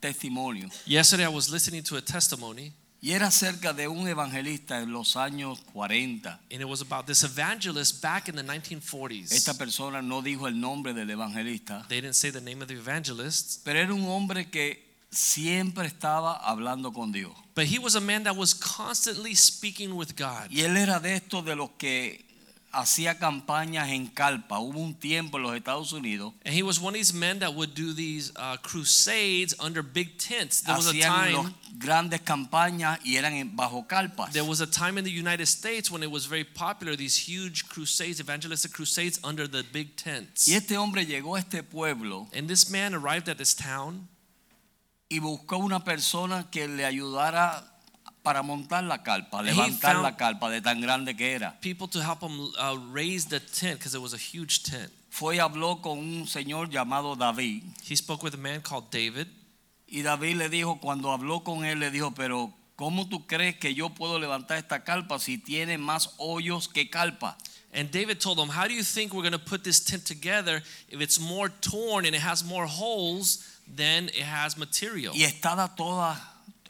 testimonio Yesterday I was listening to a testimony y era acerca de un evangelista en los años 40. and it was about this evangelist back in the 1940s. Esta persona no dijo el nombre del evangelista, They didn't say the name of the evangelist, pero era un hombre que siempre estaba hablando con Dios. but he was a man that was constantly speaking with God. Y él era de estos de los que hacía campañas en carpa. Hubo un tiempo en los Estados Unidos And he was one of these men that would do these uh, crusades under big tents. There was a hacían los time grandes campañas y eran en- bajo carpas. there was a time in the United States when it was very popular these huge crusades, evangelistic crusades under the big tents. Y este hombre llegó a este pueblo And this man arrived at this town y buscó una persona que le ayudara para montar la carpa, levantar la carpa de tan grande que era. people to help him uh, raise the tent because it was a huge tent. Fue y habló con un señor llamado David He spoke with a man called David. y David le dijo, cuando habló con él, le dijo, pero ¿cómo tú crees que yo puedo levantar esta carpa si tiene más hoyos que carpa? And David told him, How do you think we're going to put this tent together if it's more torn and it has more holes than it has material? Y estaba toda,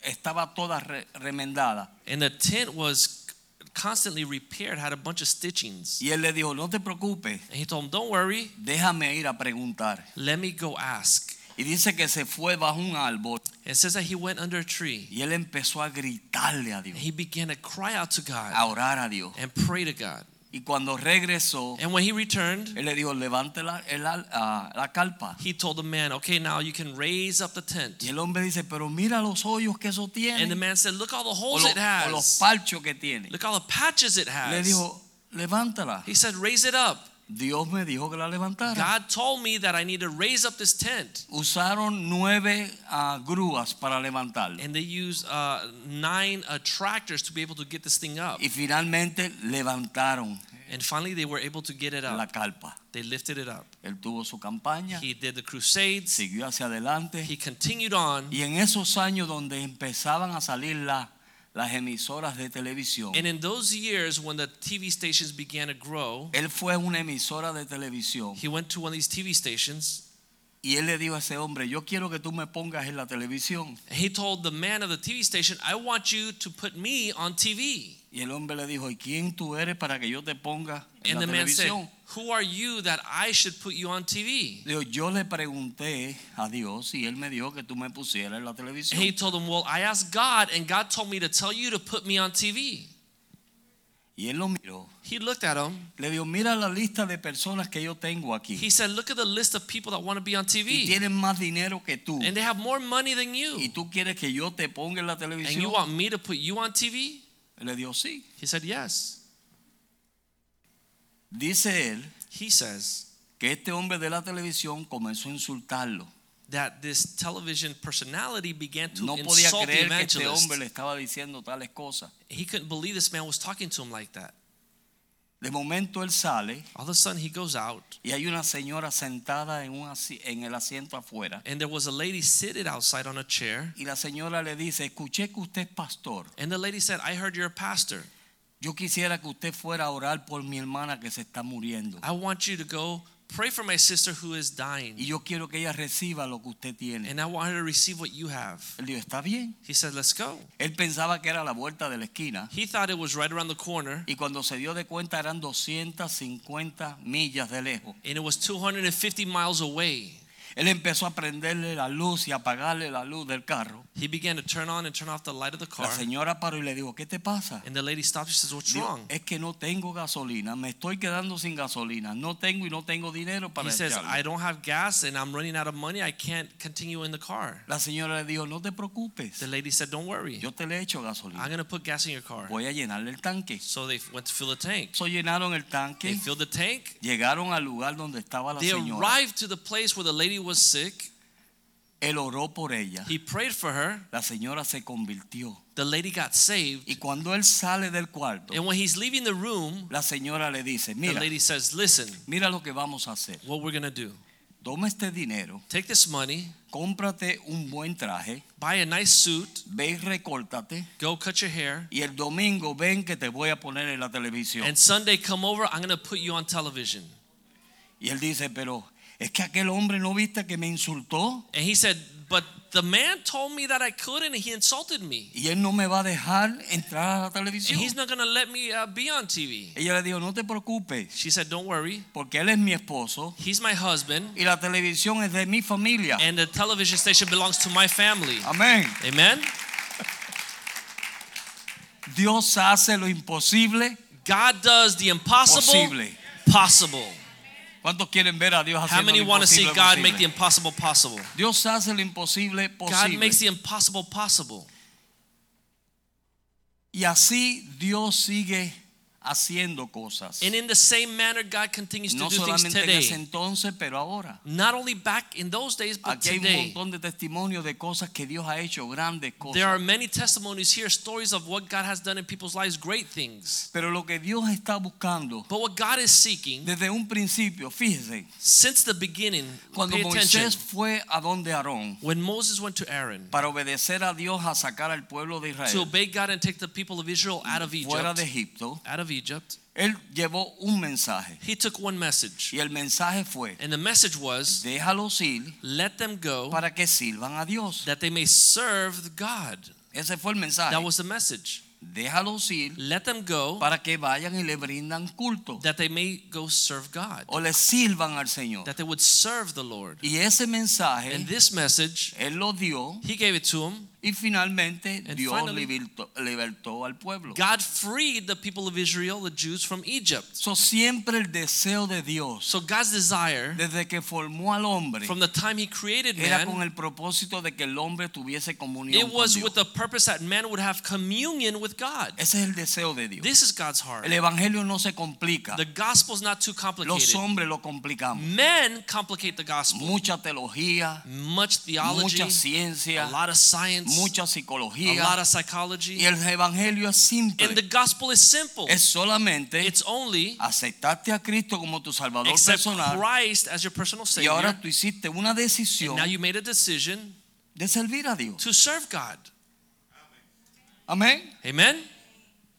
estaba toda re- remendada. And the tent was constantly repaired, had a bunch of stitchings. Y él le dijo, no te preocupes, And he told him, Don't worry, déjame ir a preguntar. let me go ask. Y dice que se fue bajo un árbol And it says that he went under a tree. y él empezó a gritarle a And Dios, he began to cry out to a God orar a Dios. and pray to God. Y cuando regresó, And when he returned, él le dijo, levante la, ah, la carpa. he told the man, Okay, now you can raise up the Y tent. el hombre dice, pero mira los hoyos que eso And the man said, Look all the holes lo- it o los has. parchos que tiene. Look all the patches it Le has. dijo, levántala. He said, Raise it up. Dios me dijo que la levantara. God told me that I need to raise up this tent. Usaron nueve ah, grúas para levantarlo. And they used uh, nine uh, tractors to be able to get this thing up. Y finalmente levantaron And finally, they were able to get it la up. carpa. They lifted it up. Él tuvo su campaña, He did the crusades. siguió hacia adelante. He continued on. Y en esos años donde empezaban a salir la- las emisoras de televisión, And in those years, when the TV stations began to grow, él fue a una emisora de televisión he went to one of these TV stations. Y él le dijo a ese hombre, yo quiero que tú me pongas en la televisión. He told the man of the TV station, I want you to put me on TV. Y el hombre le dijo, ¿y quién tú eres para que yo te ponga en And la the man said, televisión? Who are you that I should put you on TV? Dijo, yo le pregunté a Dios y él me dijo que tú me pusieras en la televisión. And he told him, Well, I asked God, and God told me to tell you to put me on TV. Y él lo miró. He looked at him. Le dijo, mira la lista de personas que yo tengo aquí. He said, Look at the list of people that want to be on Y TV. tienen más dinero que tú. And they have more money than Y you. tú quieres que yo te ponga en la And you televisión. want me to put you on TV? Le dijo, sí. He said, Yes. Dice él He says que este hombre de la televisión comenzó a insultarlo. That this television personality began to No podía insult the creer que este evangelist. hombre le estaba diciendo tales cosas. He couldn't believe this man was talking to him like that. De momento él sale All of a sudden, he goes out, y hay una señora sentada en, un asi- en el asiento afuera. and there was a lady seated outside on a chair. Y la señora le dice, escuché que usted es pastor. And the lady said, I heard you're a pastor. Yo quisiera que usted fuera a orar por mi hermana que se está muriendo. I want you to go pray for my sister who is dying. Y yo quiero que ella reciba lo que usted tiene. And I want her to receive what you have. Él dijo, está bien. He said, Let's go. Él pensaba que era la vuelta de la esquina. He thought it was right around the corner, Y cuando se dio de cuenta eran 250 millas de lejos. and it was 250 miles away. Él empezó a prenderle la luz y apagarle la luz del carro. He began to turn on and turn off the light of the La car. señora paró y le dijo, ¿qué te pasa? And the lady stopped. She says, What's Dijo, wrong? es que no tengo gasolina, me estoy quedando sin gasolina, no tengo y no tengo dinero para He says, echarle". I don't have gas and I'm running out of money. I can't continue in the car. La señora le dijo, no te preocupes, The lady said, Don't worry. yo te le echo I'm gasolina, going to put gas in your car. voy a llenarle el tanque. So they went to fill the tank. So llenaron el They tanque, filled the tank. llegaron al lugar donde estaba la They señora. arrived to the place where the lady was sick. Él oró por ella. He prayed for her. La señora se convirtió. The lady got saved. Y cuando él sale del cuarto, And when he's leaving the room, la señora le dice, mira, the lady says, Listen, mira lo que vamos a hacer. what we're going to do. Toma este dinero, Take this money, cómprate un buen traje, buy a nice suit, ve y recórtate. go cut your hair, Y el domingo ven que te voy a poner en la televisión. and Sunday come over, I'm going to put you on television. Y él dice, pero es que aquel hombre no viste que me insultó And he said, But the man told me that I could, and he insulted me. y él no me va a dejar entrar a la And he's not going to let me uh, be on TV. Ella le dijo, no te preocupes, She said, Don't worry. porque él es mi esposo He's my husband, y la televisión es de mi familia. and the television station belongs to my family. Amén. Amen. Dios hace lo imposible God does the impossible posible. possible. ¿Cuántos quieren ver a Dios How haciendo many lo want to see imposible God make the posible? impossible possible? Dios hace lo imposible God makes the impossible possible. Y así Dios sigue haciendo cosas. And in the same manner, God continues to do things solamente en ese today. entonces, pero ahora. Not only back in those days, but Aquí hay un today. montón de testimonios de cosas que Dios ha hecho, grandes There are many testimonies here, stories of what God has done in people's lives, great things. Pero lo que Dios está buscando But what God is seeking desde un principio, fíjese, since the beginning, cuando pay attention. Moisés fue a donde Aarón When Moses went to Aaron para obedecer a Dios a sacar al pueblo de to obey God and take the people of Israel out of fuera de Egipto, out of Egypt, él llevó un mensaje. he took one message. Y el mensaje fue, And the message was, déjalos ir let them go para que sirvan a Dios. that they may serve God. Ese fue el mensaje. That was the message. Déjalos ir Let them go para que vayan y le brindan culto that they may go serve God, o le sirvan al Señor. that they would serve the Lord. Y ese mensaje And this message, él lo dio he gave it to him. Y finalmente And Dios finally, libertó, libertó al pueblo. God freed the people of Israel, the Jews, from Egypt. So, siempre el deseo de Dios So God's desire desde que formó al hombre from the time he created era con man, el propósito de que el hombre tuviese comunión it con was Dios. with the purpose that man would have communion with God. Ese es el deseo de Dios. This is God's heart. El evangelio no se complica. The gospel's not too Los complicated. hombres lo complicamos. Men complicate the gospel. Mucha teología, Much theology, mucha a lot of science, mucha a lot of psychology. Y el evangelio es simple. And the gospel is simple. Es solamente It's only aceptaste a Cristo como tu Salvador personal Christ as your personal y Savior. ahora tú hiciste una decisión now you made a decision de servir a Dios. to serve God. Amén. Amen?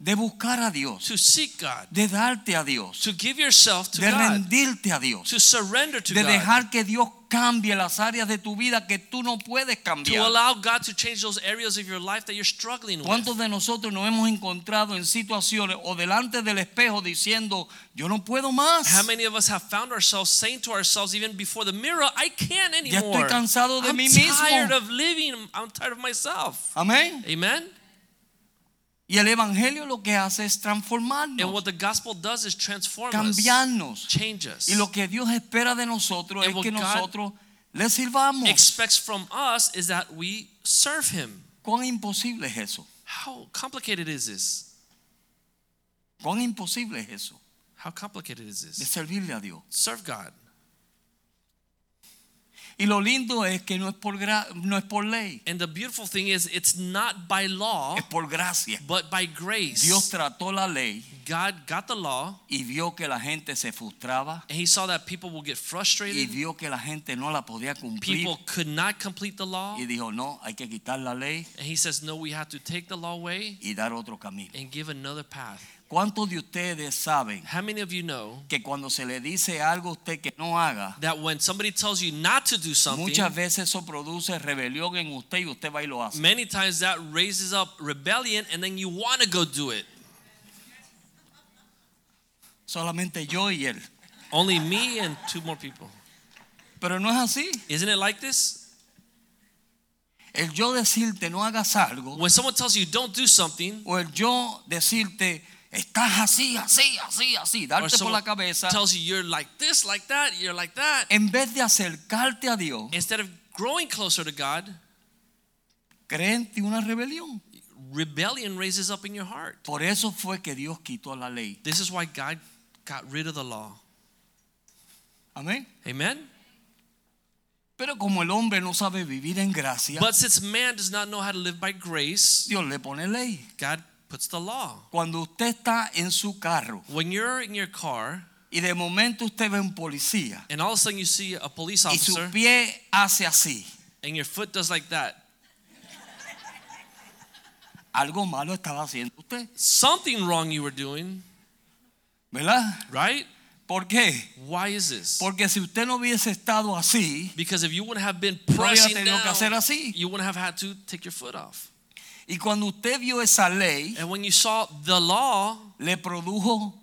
De buscar a Dios, To seek God. de darte a Dios, To give yourself to de God. rendirte a Dios, To surrender to de God. dejar que Dios cambie las áreas de tu vida que tú no puedes To cambiar. allow God to change those areas of your life that you're struggling with. ¿Cuántos de nosotros nos hemos encontrado en situaciones o delante del espejo diciendo, yo no puedo más? How many of us have found ourselves saying to ourselves, even before the mirror, I can't Ya anymore. estoy cansado de I'm mí mismo. tired of living. I'm tired of myself. Amén. Amen? Y el evangelio lo que hace es And transformarnos, what the gospel does is transform us, cambiarnos. change us. Y lo que Dios espera de nosotros And es que God nosotros le sirvamos. expects from us is that we serve him. ¿Cuán imposible es eso? How complicated is this? ¿Cuán imposible es eso? How complicated is De this? servirle a Dios. Serve God. Y lo lindo es que no es por, no es por ley, And the beautiful thing is, it's not by law, es por gracia. but by grace. Dios trató la ley God got the law, y vio que la gente se frustraba and He saw that people will get y frustrated. vio que la gente no la podía cumplir People could not complete the law. y dijo, no, hay que quitar la ley And He says, No, we have to take the law away y dar otro camino. and give another path. ¿Cuántos de ustedes saben How many of you know que cuando se le dice algo a usted que no haga, that when somebody tells you not to do something, muchas veces eso produce rebelión en usted y usted va y lo hace? many times that raises up rebellion and then you want to go do it? Solamente yo y él. Only me and two more people. Pero no es así. Isn't it like this? El yo decirte no hagas algo When someone tells you don't do something, o el yo decirte estás así, así, así, así, darte por la cabeza, tells you you're like this, like that, you're like that, en vez de acercarte a Dios, instead of growing closer to God, crea en ti una rebelión. rebellion raises up in your heart. Por eso fue que Dios quitó la ley. This is why God got rid of the law. Amén. Amen? Pero como el hombre no sabe vivir en gracia, But since man does not know how to live by grace, Dios le pone ley. God puts the law. Cuando usted está en su carro When you're in your car y de momento usted ve un policía and all of a sudden you see a police y su officer pie hace así, and your foot does like that, algo malo estaba haciendo usted, something wrong you were doing, ¿verdad? right? ¿Por qué? Why is this? Porque si usted no hubiese estado así Because if you wouldn't have been No hubiera pressing tenido que hacer down, así. you wouldn't have had to take your foot off. Y cuando usted vio esa ley, And when you saw the law, le produjo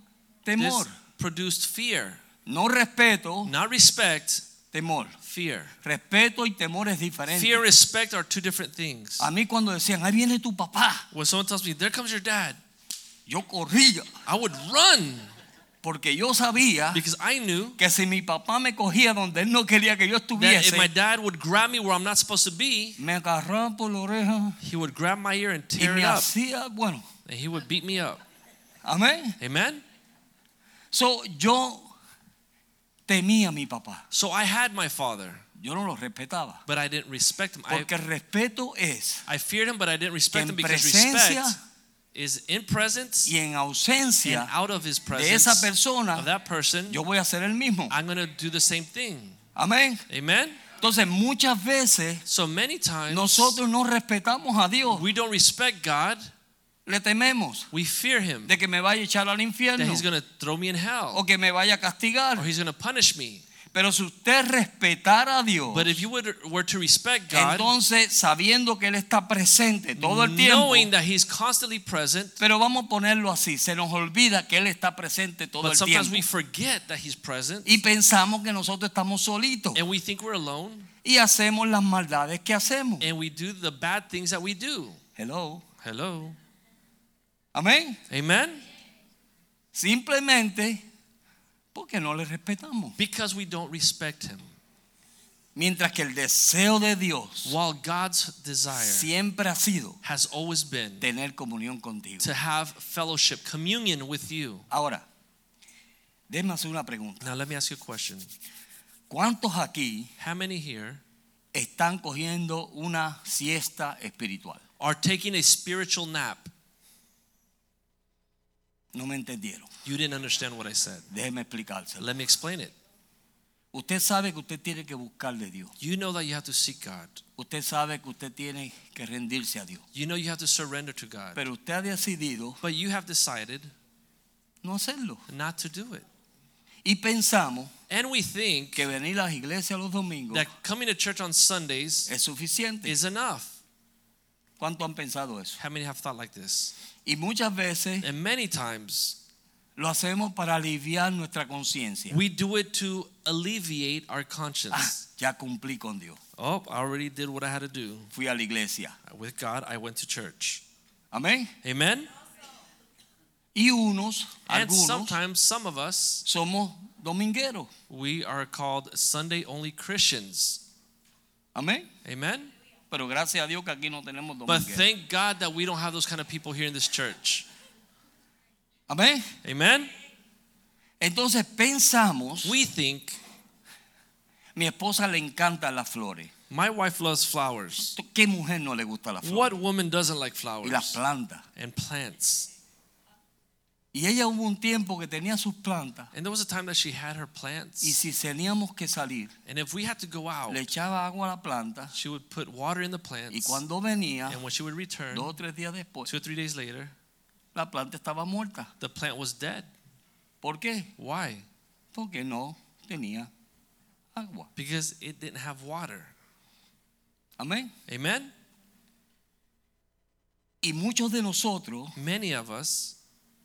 this temor. produced fear. No respeto, Not respect, temor. fear. Respeto y temor es diferente. Fear and respect are two different things. A mí cuando decían, ahí viene tu papá, When someone tells me, there comes your dad, yo corría I would run porque yo sabía because I knew que si mi papá me cogía donde él no quería que yo that if my dad would grab me where I'm not supposed to be, me agarraba por la oreja he would grab my ear and y tear me it up. hacía, bueno, And he would beat me up. amén. Amen? So, yo temía a mi papá, So I had my father, yo no lo respetaba. but I didn't respect him. I, Porque el respeto es I feared him, but I didn't respect him because presencia respect is in presence y en and ausencia out of his presence, de esa persona, of that person. yo voy a hacer el mismo. I'm going to do the same thing. Amén. Amen? Entonces, muchas veces So many times nosotros no respetamos a Dios, we don't respect God. le tememos We fear him de que me vaya a echar al that he's going to throw me in hell o que me vaya a castigar. or he's going to punish me. Pero si usted respetara a Dios, But if you would, were to respect God, entonces sabiendo que Él está presente todo el tiempo, knowing that he's constantly present, pero vamos a ponerlo así, se nos olvida que Él está presente todo but el sometimes tiempo. we forget that he's present Y pensamos que nosotros estamos solitos and we think we're alone y hacemos las maldades que hacemos. and we do the bad things that we do. Hello. Hello. Amén. Amen? Simplemente porque no le respetamos. Because we don't respect him. Mientras que el deseo de Dios While God's desire siempre ha sido has always been tener comunión contigo. to have fellowship, communion with you. Ahora, déjame hacer una pregunta. Now, let me ask you a question. ¿Cuántos aquí How many here están cogiendo una siesta espiritual? are taking a spiritual nap? No me entendieron. You didn't understand what I said. Déjeme explicárselo. Let me explain it. Usted sabe que usted tiene que buscar de Dios. You know that you have to seek God. Usted sabe que usted tiene que rendirse a Dios. You know you have to surrender to God. Pero usted ha decidido But you have decided no hacerlo. not to do it. Y pensamos And we think que venir a las iglesias los domingos that coming to church on Sundays es suficiente. is enough. ¿Cuánto han pensado eso? How many have thought like this? Y muchas veces And many times lo hacemos para aliviar nuestra conciencia. we do it to alleviate our Ah, conscience. ya cumplí con Dios. Oh, I already did what I had to do. Fui a la iglesia. With God, I went to church. Amén. Amen? Y unos, And algunos, sometimes some of us, somos domingueros. we are called Sunday only Christians. Amén. Amen? Pero gracias a Dios que aquí no tenemos But thank God that we don't have those kind of people here in this church. Amén. Amen? Entonces pensamos, We think mi esposa le encantan las flores. my wife loves flowers. ¿Qué mujer no le gusta las flores? What woman doesn't like Y las flowers plantas. and plants? Y ella hubo un tiempo que tenía sus plantas And there was a time that she had her y plants. si teníamos que salir, And if we had to go out, le echaba agua a la planta she would put water in the y plants. cuando venía, And when she would return, dos o tres días después, two or three days later, la planta estaba muerta. the plant was dead. ¿Por qué? Why? Porque no tenía agua. Because it didn't have water. Amén. Amen? Y muchos de nosotros, Many of us,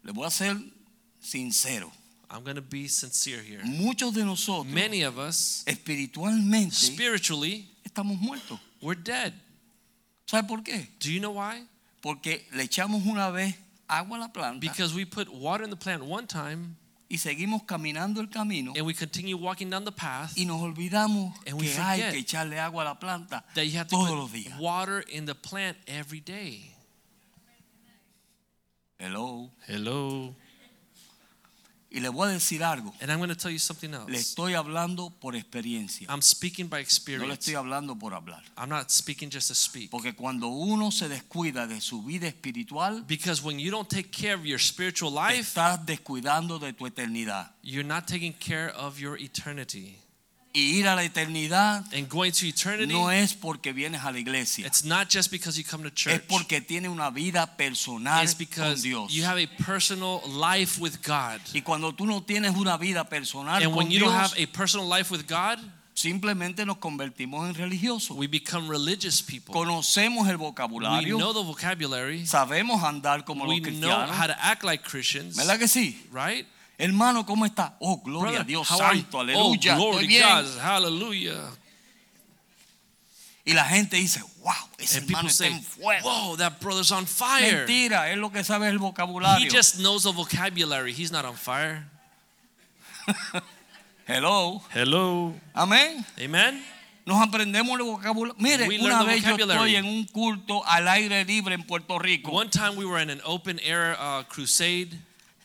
le voy a ser sincero, I'm going to be sincere here. muchos de nosotros Many of us, espiritualmente spiritually, estamos muertos. we're dead. ¿Sabe por qué? Do you know why? Porque le echamos una vez agua a la planta Because we put water in the plant one time y seguimos caminando el camino and we continue walking down the path y nos olvidamos And we que hay que echarle agua a la planta that you have to todos los días. water in the plant every day. Hello. Hello. Y le voy a decir algo. And I'm going to tell you something Le else. estoy hablando por experiencia. I'm speaking by No le experience. estoy hablando por hablar. I'm not speaking just to speak. Porque cuando uno se descuida de su vida espiritual, Because when you don't take care of your spiritual life, estás descuidando de tu eternidad. you're not taking care of your eternity. Y ir a la eternidad And going to eternity, no es porque vienes a la iglesia. it's not just because you come to Es church. porque tienes una vida personal It's con Dios. you have a personal life with God. Y cuando tú no tienes una vida personal And con when you don't Dios, have a personal life with God, simplemente nos convertimos en religiosos. we become religious people. Conocemos el We vocabulario, know the vocabulary. sabemos andar como We los know how cristianos. to act like Christians, ¿Verdad que sí? right? Hermano, ¿cómo está? Oh, gloria Brother, a Dios santo, Oh, aleluya. glory estoy to bien. God. Hallelujah. Y la gente dice, wow, ese And hermano está say, en fuego. Whoa, that brother's on fire. Mentira, él lo que sabe es el He vocabulario. just knows the vocabulary. He's not on fire. Hello. Hello. Amén. Amen. Nos aprendemos el vocabulario. Mire, We una vez yo estoy en un culto al aire libre en Puerto Rico One time we were in an open air uh, crusade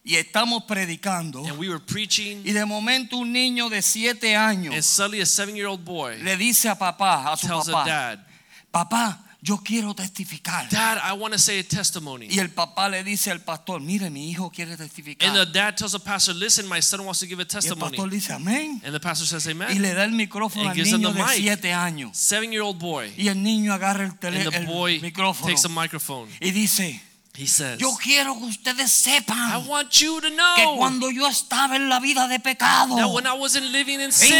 y estamos predicando and we were preaching, y de momento un niño de siete años and suddenly a year old boy le dice a papá, a su tells papá, dad, papá, yo quiero testificar. Dad, I want to say a testimony. Y el papá le dice al pastor, mire, mi hijo quiere testificar. And the dad tells the pastor, Listen, my son wants to give a Y el testimony. pastor dice, amén. And the pastor says, Y Amen. le da el micrófono And al niño the de mic. siete años. Seven year old boy. Y el niño agarra el, tele- And the el boy micrófono takes a microphone. y dice, He says, yo quiero que ustedes I want you to que know cuando yo estaba en la vida de pecado, that when I wasn't living in en sin,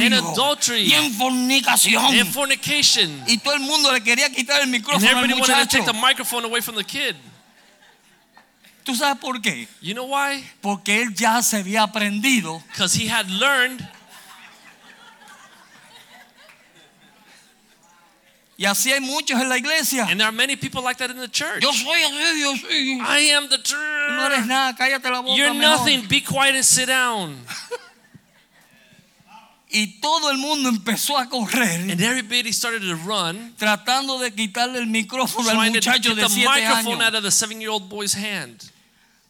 in adultery, y en fornicación, in fornication, y todo el mundo le quería quitar el and micrófono al everybody wanted to muchacho. take the microphone away from the kid. ¿Tú sabes por qué? You know why? Porque él ya se había aprendido Because he had learned, y así hay muchos en la iglesia. and there are many people like that in the church. Yo soy yo soy. I am the Tú no eres truth. nada, cállate la boca. You're mejor. nothing. Be quiet and sit down. Y todo el mundo empezó a correr And everybody started to run, tratando de quitarle el micrófono al trying to muchacho de the siete microphone out of the seven-year-old boy's hand.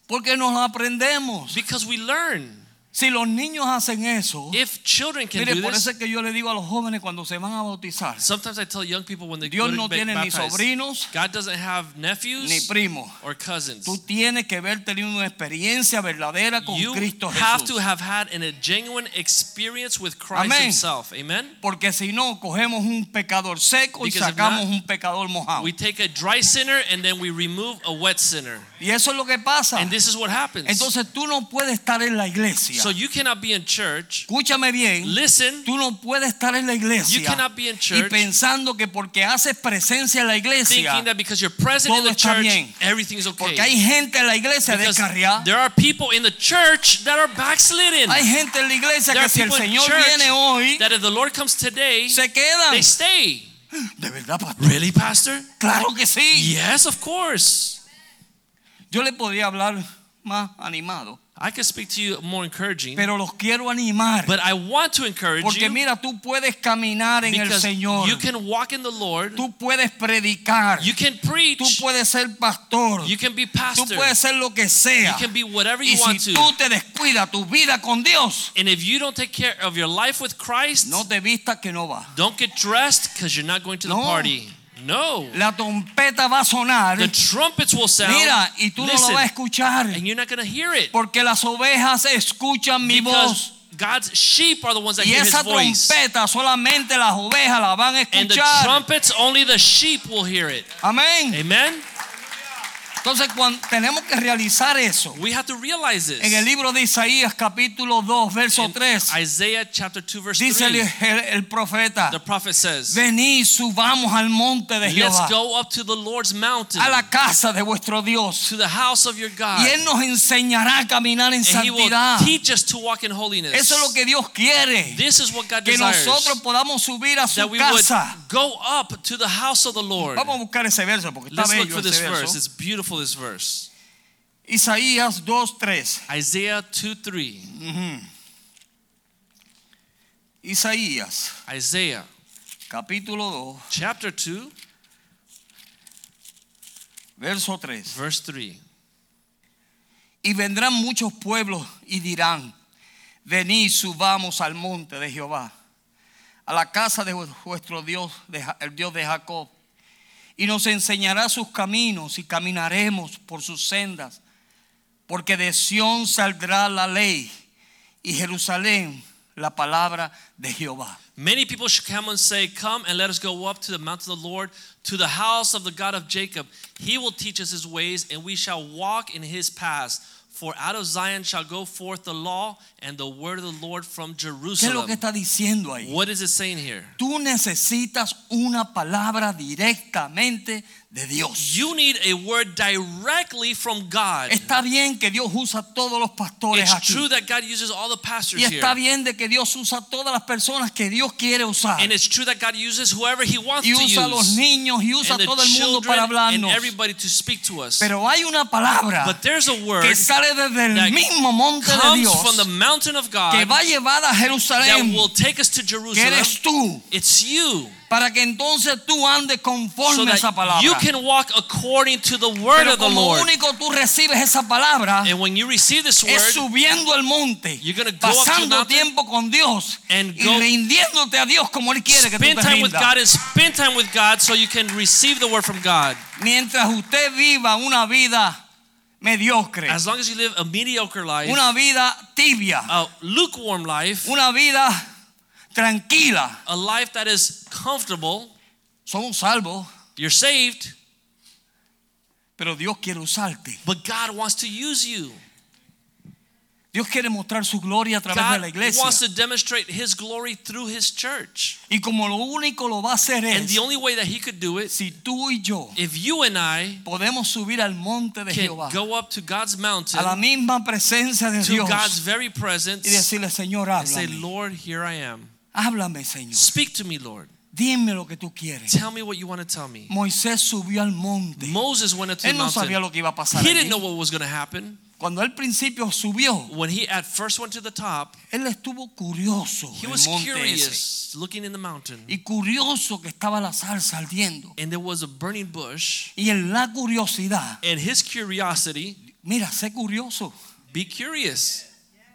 Porque nos aprendemos. Because we learn. Si los niños hacen eso, If children can mire, do por this, eso es que yo le digo a los jóvenes cuando se van a bautizar, sometimes I tell young people when they Dios no tiene ni sobrinos God doesn't have ni nephews primos. or cousins. Tú tienes que haber tenido una experiencia verdadera con You Cristo have Jesús. to have had an- a genuine experience with Christ Amén. Himself. Amen. Porque si no, cogemos un pecador seco y Because if sacamos not, un pecador mojado. We take a dry sinner and then we remove a wet sinner. Y eso es lo que pasa. And this is what happens. Entonces tú no puedes estar en la iglesia. So you cannot be in church. Escúchame bien. Listen, Tú no puedes estar en la you cannot be in y church pensando que porque haces presencia en la iglesia, thinking that because you're present in the está church, bien. everything is okay. porque hay gente en la iglesia descarriada. there are people in the church that are backslidden. Hay gente en la iglesia There que si el Señor viene hoy, that if the Lord comes today, se quedan. they stay. De verdad, pastor. Really, Pastor? Claro que sí. Yes, of course. Yo le podría hablar más animado, I can speak to you more encouraging, pero los quiero animar. but I want to encourage Porque you mira, tú puedes caminar en el Señor. you can walk in the Lord, Tú puedes predicar. you can preach, Tú puedes ser pastor. you can be Tú pastor, puedes ser lo que you can be whatever Y you want si to. tú te descuidas tu vida con Dios, And if you don't take care of your life with Christ, no te vistas que no va. don't get dressed because you're not going to the No. party. No. La trompeta va a sonar. The trumpets will sound. Mira, y tú no Listen, lo vas a escuchar. and you're not going to hear it Porque las ovejas escuchan mi because voz. God's sheep are the ones that Y hear His voice. trompeta solamente las ovejas la van a And the trumpets, only the sheep will hear it. Amén. Amen. Entonces cuando tenemos que realizar eso. We have to realize this. En el libro de Isaías capítulo 2 verso In 3 Isaiah chapter 2 verse dice el, 3, el- el profeta, the prophet says, venid subamos al monte de Let's Jehová, go up to the Lord's mountain, a la casa de vuestro Dios. to the house of your God, Y Él nos enseñará a caminar en and He will santidad. teach us to walk in holiness. Eso es lo que Dios quiere. This is what God Que desires. nosotros podamos subir a su that we would casa. go up to the house of the Lord. Vamos a buscar ese verso porque está Let's look bello for this ese verse. verso. It's beautiful, this verse. Isaías 2.3. Isaiah 2 3. Isaías Isaiah capítulo 2, chapter 2, verso 3. verse 3. Y vendrán muchos pueblos y dirán, venid, subamos al monte de Jehová, a la casa de vuestro Dios, el Dios de Jacob, y nos enseñará sus caminos y caminaremos por sus sendas, porque de Sión saldrá la ley y Jerusalén la palabra de Jehová. Many people should come and say, Come and let us go up to the mountain of the Lord, to the house of the God of Jacob. He will teach us his ways, and we shall walk in his paths. For out of Zion shall go forth the law and the word of the Lord from ¿Qué es lo Jerusalem. que está diciendo ahí? What is it saying here? Tú necesitas una palabra directamente de Dios. You need a word directly from God. Está bien que Dios usa todos los pastores It's aquí. true that God uses all the pastors Y está here. bien de que Dios usa todas las personas que Dios quiere usar. And it's true that God uses whoever He wants Y to usa a los use. niños y usa And the todo el mundo para children and everybody to speak to us. Pero hay una palabra But there's a word que sale desde el that mismo monte de comes Dios from the mountain of God que va a llevar a that will take us to que Jerusalem. eres tú, It's you. Para que entonces tú andes So conforme a esa that palabra. you can walk according to the word Pero of the como Lord. único tú recibes esa palabra, And when you receive this es word, subiendo el monte, You're go up to pasando tiempo con Dios and y go- rindiéndote a Dios como Él quiere que tú spend time with. God and spend time with God so you can receive the word from God. Mientras usted viva una vida mediocre, As long as you live a mediocre life, una vida tibia, a lukewarm life, una vida tranquila, a life that is comfortable, somos salvos, you're saved, pero Dios quiere usarte. but God wants to use you. Dios quiere mostrar su gloria a través de God la iglesia. wants to demonstrate His glory through His church. Y como lo único lo va a hacer And the only way that He could do it, si tú y yo if you and I podemos subir al monte de can Jehová, go up to God's mountain, a la misma presencia de to Dios God's very presence, y decirle, Señor, and say. Lord, here I am. Háblame, Señor. Speak to me, Lord. Dime lo que tú quieres. Tell me what you want to tell me. Moisés subió al monte. Moses went up to the Él no sabía lo que iba a pasar. He allí. didn't know what was going to happen. Cuando al principio subió, When he at first went to the top, él estuvo curioso he del was monte ese. curious looking in the mountain. Y curioso que estaba la salsa ardiendo. And there was a burning bush. Y en la curiosidad, And his curiosity, mira, sé curioso. be curious.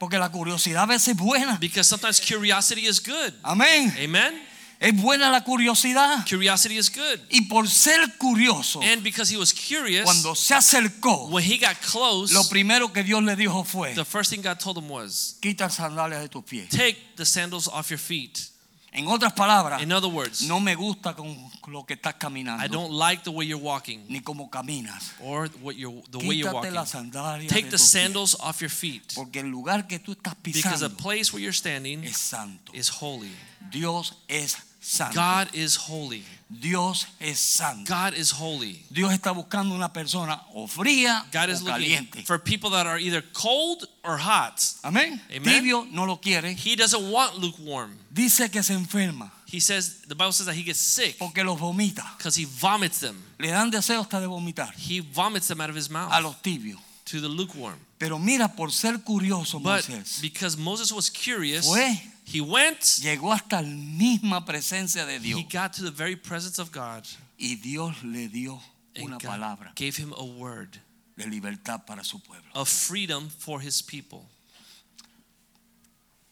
Porque la curiosidad a veces es buena. Because sometimes curiosity is good. Amén. Amen? Es buena la curiosidad. Curiosity is good. Y por ser curioso, And because he was curious, cuando se acercó, when he got close, lo primero que Dios le dijo fue, the first thing God told him was, quita sandalias de tus pies. take the sandals off your feet. En otras palabras, In other words, no me gusta con lo que estás I don't like the way you're walking ni cómo caminas. or what you're, the way you're Quítate walking. las sandalias Take de the tus pies. sandals off your feet. Porque el lugar que tú estás Because the place where you're standing es santo. is holy. Dios es santo. God is holy. Dios es santo. God is holy. Dios está buscando una persona o fría God is o looking caliente. for people that are either cold or hot. Amén. Amen. Tibio no lo quiere. He doesn't want lukewarm. Dice que se enferma He says the Bible says that he gets sick porque los vomita. because he vomits them. Le dan deseo hasta de vomitar He vomits them out of his a mouth los tibios. to the lukewarm. Pero mira, por ser curioso But Moisés, because Moses was curious, fue, he went, llegó hasta la misma presencia de Dios. he got to the very presence of God, Y Dios le dio and una God palabra gave him a word de libertad para su pueblo. of freedom for his people.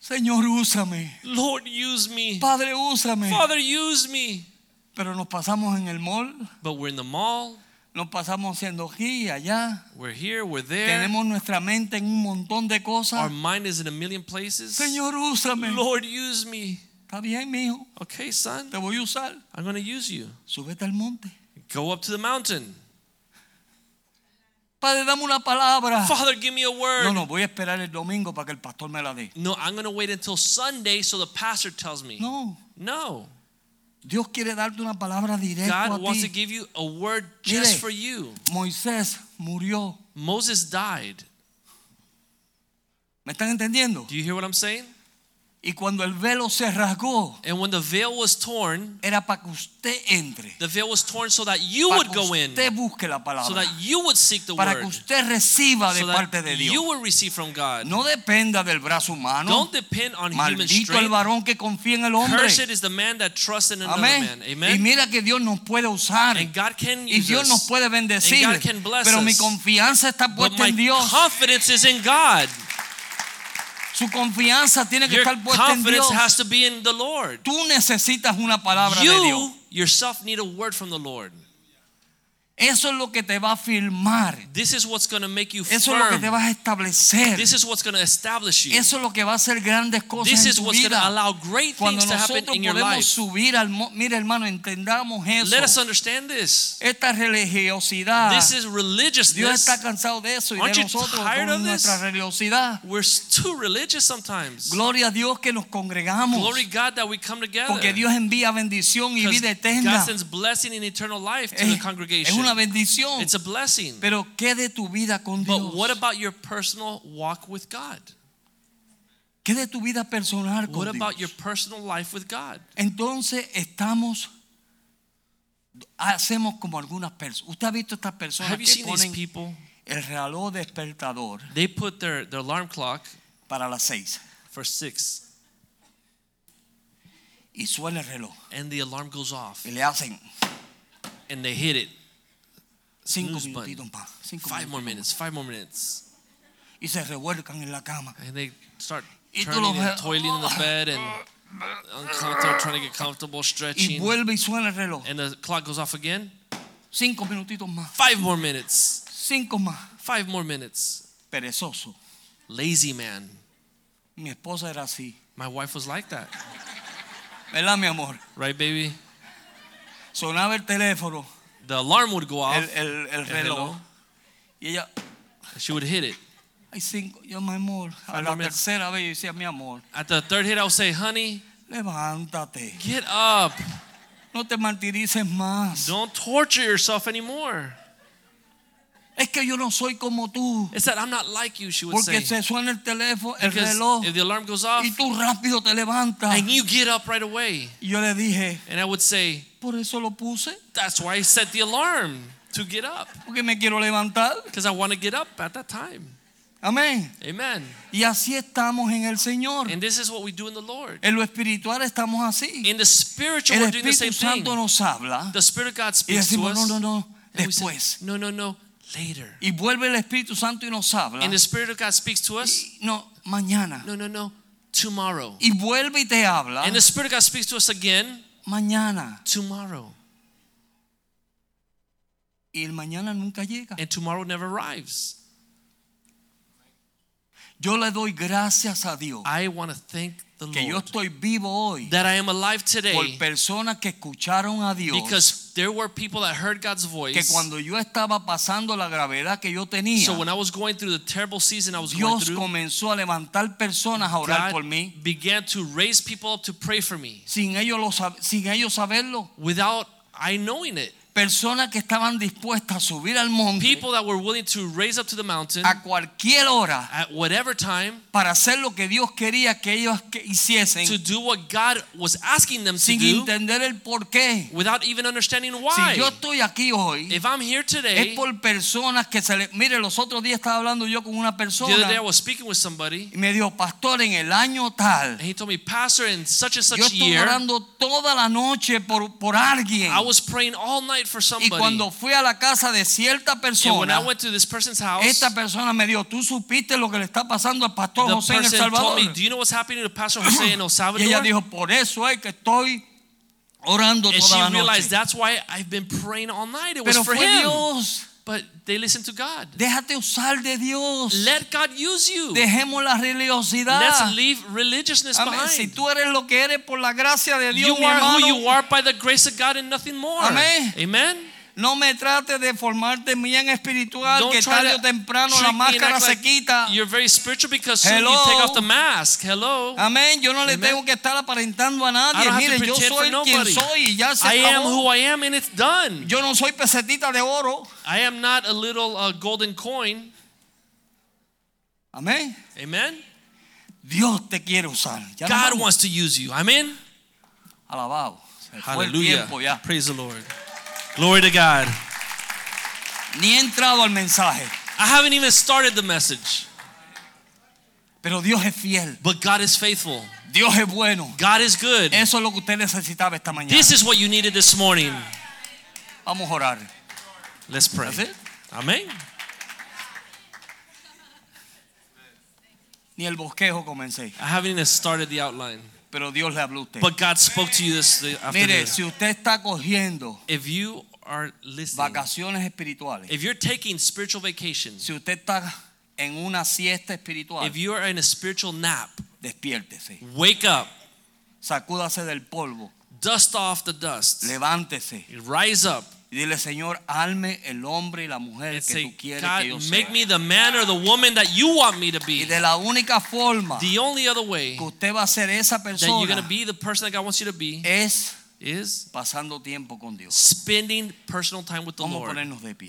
Señor, úsame. Lord, use me. Padre, úsame. Father, use me. Pero nos pasamos en el mall, But we're in the mall, nos pasamos haciendo aquí y allá. we're here, we're there. Tenemos nuestra mente en un montón de Our cosas. mind is in a million places. Señor, úsame. Lord, use me. Está bien, mijo. Okay, son, Te voy a usar. I'm going to use you. Súbete al monte. Go up to the mountain. Padre, dame una palabra. Father, give me a word. No, no, voy a esperar el domingo para que el pastor me la dé. No, I'm going to wait until Sunday so the pastor tells me. No. No. Dios quiere darte una palabra directa God wants to give you a word just Mire. for you. Moisés murió. Moses died. ¿Me están entendiendo? Do you hear what I'm saying? Y cuando el velo se rasgó, And when the veil was torn, era para que usted entre. the veil was torn so that you Para would que go in, usted busque la so palabra. that you would seek the Para que word, usted reciba de so parte de Dios. you would receive from God. No dependa del brazo humano. Don't depend on human Maldito el strength. varón que confía en el hombre. Cursed is the man that trusts in another Amén. man. Y Amen. mira que Dios nos puede usar. And God can Y use Dios nos puede bendecir. And God can bless Pero mi us. confianza está puesta en Dios. confidence is in God. Su confianza tiene que Your estar puesta en Dios. confidence has to be in the Lord. Tú necesitas una palabra de Dios. You yourself need a word from the Lord. Eso es lo que te va a firmar. This is what's going to make you Eso es lo que te firm. va a establecer. This is what's going to establish you. Eso es lo que va a hacer grandes cosas This en is tu what's going vida. to allow great Cuando things to happen nosotros in your podemos life. subir al mira hermano, entendamos eso. Let us understand this. Esta religiosidad. This is Dios religiousness. está cansado de eso y Aren't de nosotros con nuestra religiosidad. We're too religious sometimes. Gloria a Dios que nos congregamos. Glory God that we come together. Porque Dios envía bendición y vida God eterna. sends blessing and eternal life to Es, the congregation. Una bendición. It's a blessing. Pero ¿qué de tu vida con Dios? But what about your personal walk with God? ¿Qué de tu vida personal con What about your personal life with God? Entonces estamos hacemos como algunas personas. ¿Usted ha visto estas personas Have que seen these ponen people? el reloj despertador They put their, their alarm clock para las seis for six y suena el reloj and the alarm goes off y le hacen and they hit it. Cinco minutitos más, Five more minutes, five more minutes. y se revuelcan en la cama. And they start turning and toiling in the bed and uncomfortable, trying to get comfortable, Y stretching. vuelve y suena el reloj. And the clock goes off again. Cinco minutitos más, Five more minutes. cinco más. Five more minutes. Perezoso. Lazy man. Mi esposa era así. My wife was like that. ¿Verdad, mi amor? Right, baby? Sonaba el teléfono, The alarm would go off. el, el, el reloj. Y ella, She would hit it. Yo, mi amor. A la tercera vez yo decía, mi amor, At the third hit, I would say, honey, levántate. get up. No te martirices más. Don't torture yourself anymore. Es que yo no soy como tú. It's that I'm not like you, she would Porque say. se suena el teléfono, el Because reloj. if the alarm goes off Y tú rápido te levantas. and you get up right away. Y yo le dije, And I would say, por eso lo puse. that's why I set the alarm to get up. Porque me quiero levantar. Because I want to get up at that time. Amén. Amen. Y así estamos en el Señor. And this is what we do in the Lord. En lo espiritual estamos así. In the spiritual, El we're doing the same Espíritu thing. Nos habla. The Spirit of God Y speaks to us. no, no, no, we say, no, no, no, later. Y vuelve el Espíritu Santo y nos habla. And the Spirit of God speaks to us. Y no, mañana. No, no, no, tomorrow. Y vuelve y te habla. And the Spirit of God speaks to us again Mañana. tomorrow. Y el mañana nunca llega. And tomorrow never arrives. Yo le doy gracias a Dios I want to thank the que yo estoy vivo hoy that I am alive por today personas que escucharon a Dios. because there were people that heard God's que voice. cuando yo estaba pasando la gravedad que yo tenía, So when I was going through the terrible season I was going Dios comenzó a levantar personas a orar por God mí began to raise people up to pray for me sin ellos, lo sin ellos saberlo. without I knowing it. Personas que estaban dispuestas a subir al monte People that were willing to raise up to the mountain a cualquier hora at whatever time para hacer lo que Dios quería que ellos que hiciesen to do what God was asking them to sin do entender el por qué. without even understanding Si why. yo estoy aquí hoy, If I'm here es today, por personas que se le... Mire, los otros días estaba hablando yo con una the other day I persona was speaking with somebody y me dijo, pastor, en el año tal, and he told me, Pastor, in such and yo such estoy year, orando toda la noche por, por alguien. I was praying all night for Y somebody. cuando fui a la casa de cierta And when I persona, went to this person's house, esta persona me dijo, tú supiste lo que le está pasando al pastor José en El person told Salvador. me, Do you know what's happening to Pastor Jose in El Y Salvador? ella dijo, por eso es que estoy orando and toda la she realized noche. that's why I've been praying all night. It was Pero for fue him. Dios. But they listen to God. Déjate usar de Dios. Let God use you. Dejemos la religiosidad. Let's leave religiousness Amén. Si behind. tú eres lo que eres por la gracia de Dios, You mi are who you are by the grace of God and nothing more. Amén. Amen. No me trates de formarte bien espiritual, Don't que tarde o temprano la máscara se like quita. You're very spiritual because soon Hello. you take off the mask. Hello. Amén. Yo no le Amen. tengo que estar aparentando a nadie. Mire, yo soy quien soy y ya se I am acabó. who I am and it's done. Yo no soy pesetita de oro. I am not a little uh, golden coin. Amén. Amen. Dios te quiere usar. Ya God wants to use you. Amen. Alabado. Hallelujah. Praise the Lord. Glory to God. Ni he entrado al mensaje. I haven't even started the message, Pero Dios es fiel. but God is faithful. Dios es bueno. God is good. Eso es lo que usted necesitaba esta mañana. This is what you needed this morning. Vamos a orar. Let's pray. That's it. Amen. Ni el bosquejo comencé. I haven't even started the outline, Pero Dios le habló a usted. but God spoke to you this afternoon. Mire, si usted está cogiendo If you are listening, vacaciones espirituales, if you're taking spiritual vacations, si usted está en una siesta espiritual, if you are in a spiritual nap, despiértese. wake up, Sacúdase del polvo. dust off the dust, Levántese. rise up, Y dile, Señor, alme el hombre y la mujer and que say, tú quieres God, que yo sea. make me the man or the woman that you want me to Y be. de la única forma The only other way que usted va a ser esa that you're going to be the person that God wants you to be es is pasando tiempo con Dios. spending personal time with the Lord.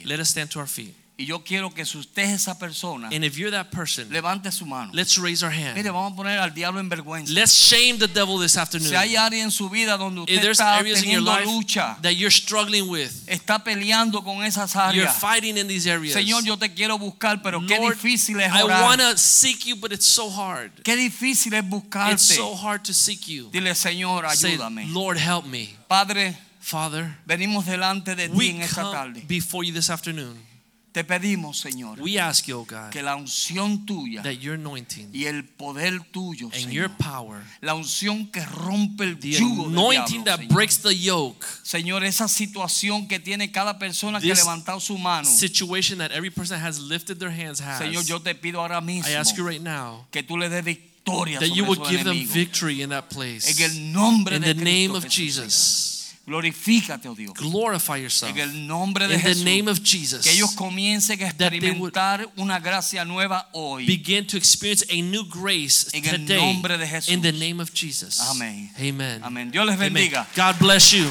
Let us stand to our feet. Y yo quiero que si usted es esa persona, And if you're that person, levante su mano. let's raise our hand. Mire, vamos a poner al diablo en vergüenza. Let's shame the devil this afternoon. Si hay área en su vida donde If usted there's está areas in your teniendo life lucha, that you're struggling with, está peleando con esas you're áreas. fighting in these areas. Señor, yo te quiero buscar, pero qué Lord, difícil es I orar. want to seek you, but it's so hard. Qué difícil es It's buscarte. so hard to seek you. Dile, Señor, Say, ayúdame. Lord, help me. Padre, Father, venimos delante de ti we en esta come tarde. before you this afternoon. Te pedimos, Señor, We ask you, oh God, que la unción tuya that your anointing y el poder tuyo, and your power, la unción que rompe el the yugo anointing diablo, that Señor. breaks the yoke, Señor, esa situación que tiene cada persona que ha levantado su mano. situation that every person has lifted their hands has. Señor, yo te pido ahora mismo I ask you right now que tú le des victoria that you would give them victory in that place. En el nombre In de the name Cristo of Jesús, Jesus. Glorifícate, oh Dios. Glorify yourself. En el nombre de In the name of Jesus. que ellos comiencen a they would experimentar una gracia nueva hoy. Begin to experience a new grace En el today. nombre de Jesús. In the name of Jesus. Amén. Amen. Amén. Dios les Amen. God bless you.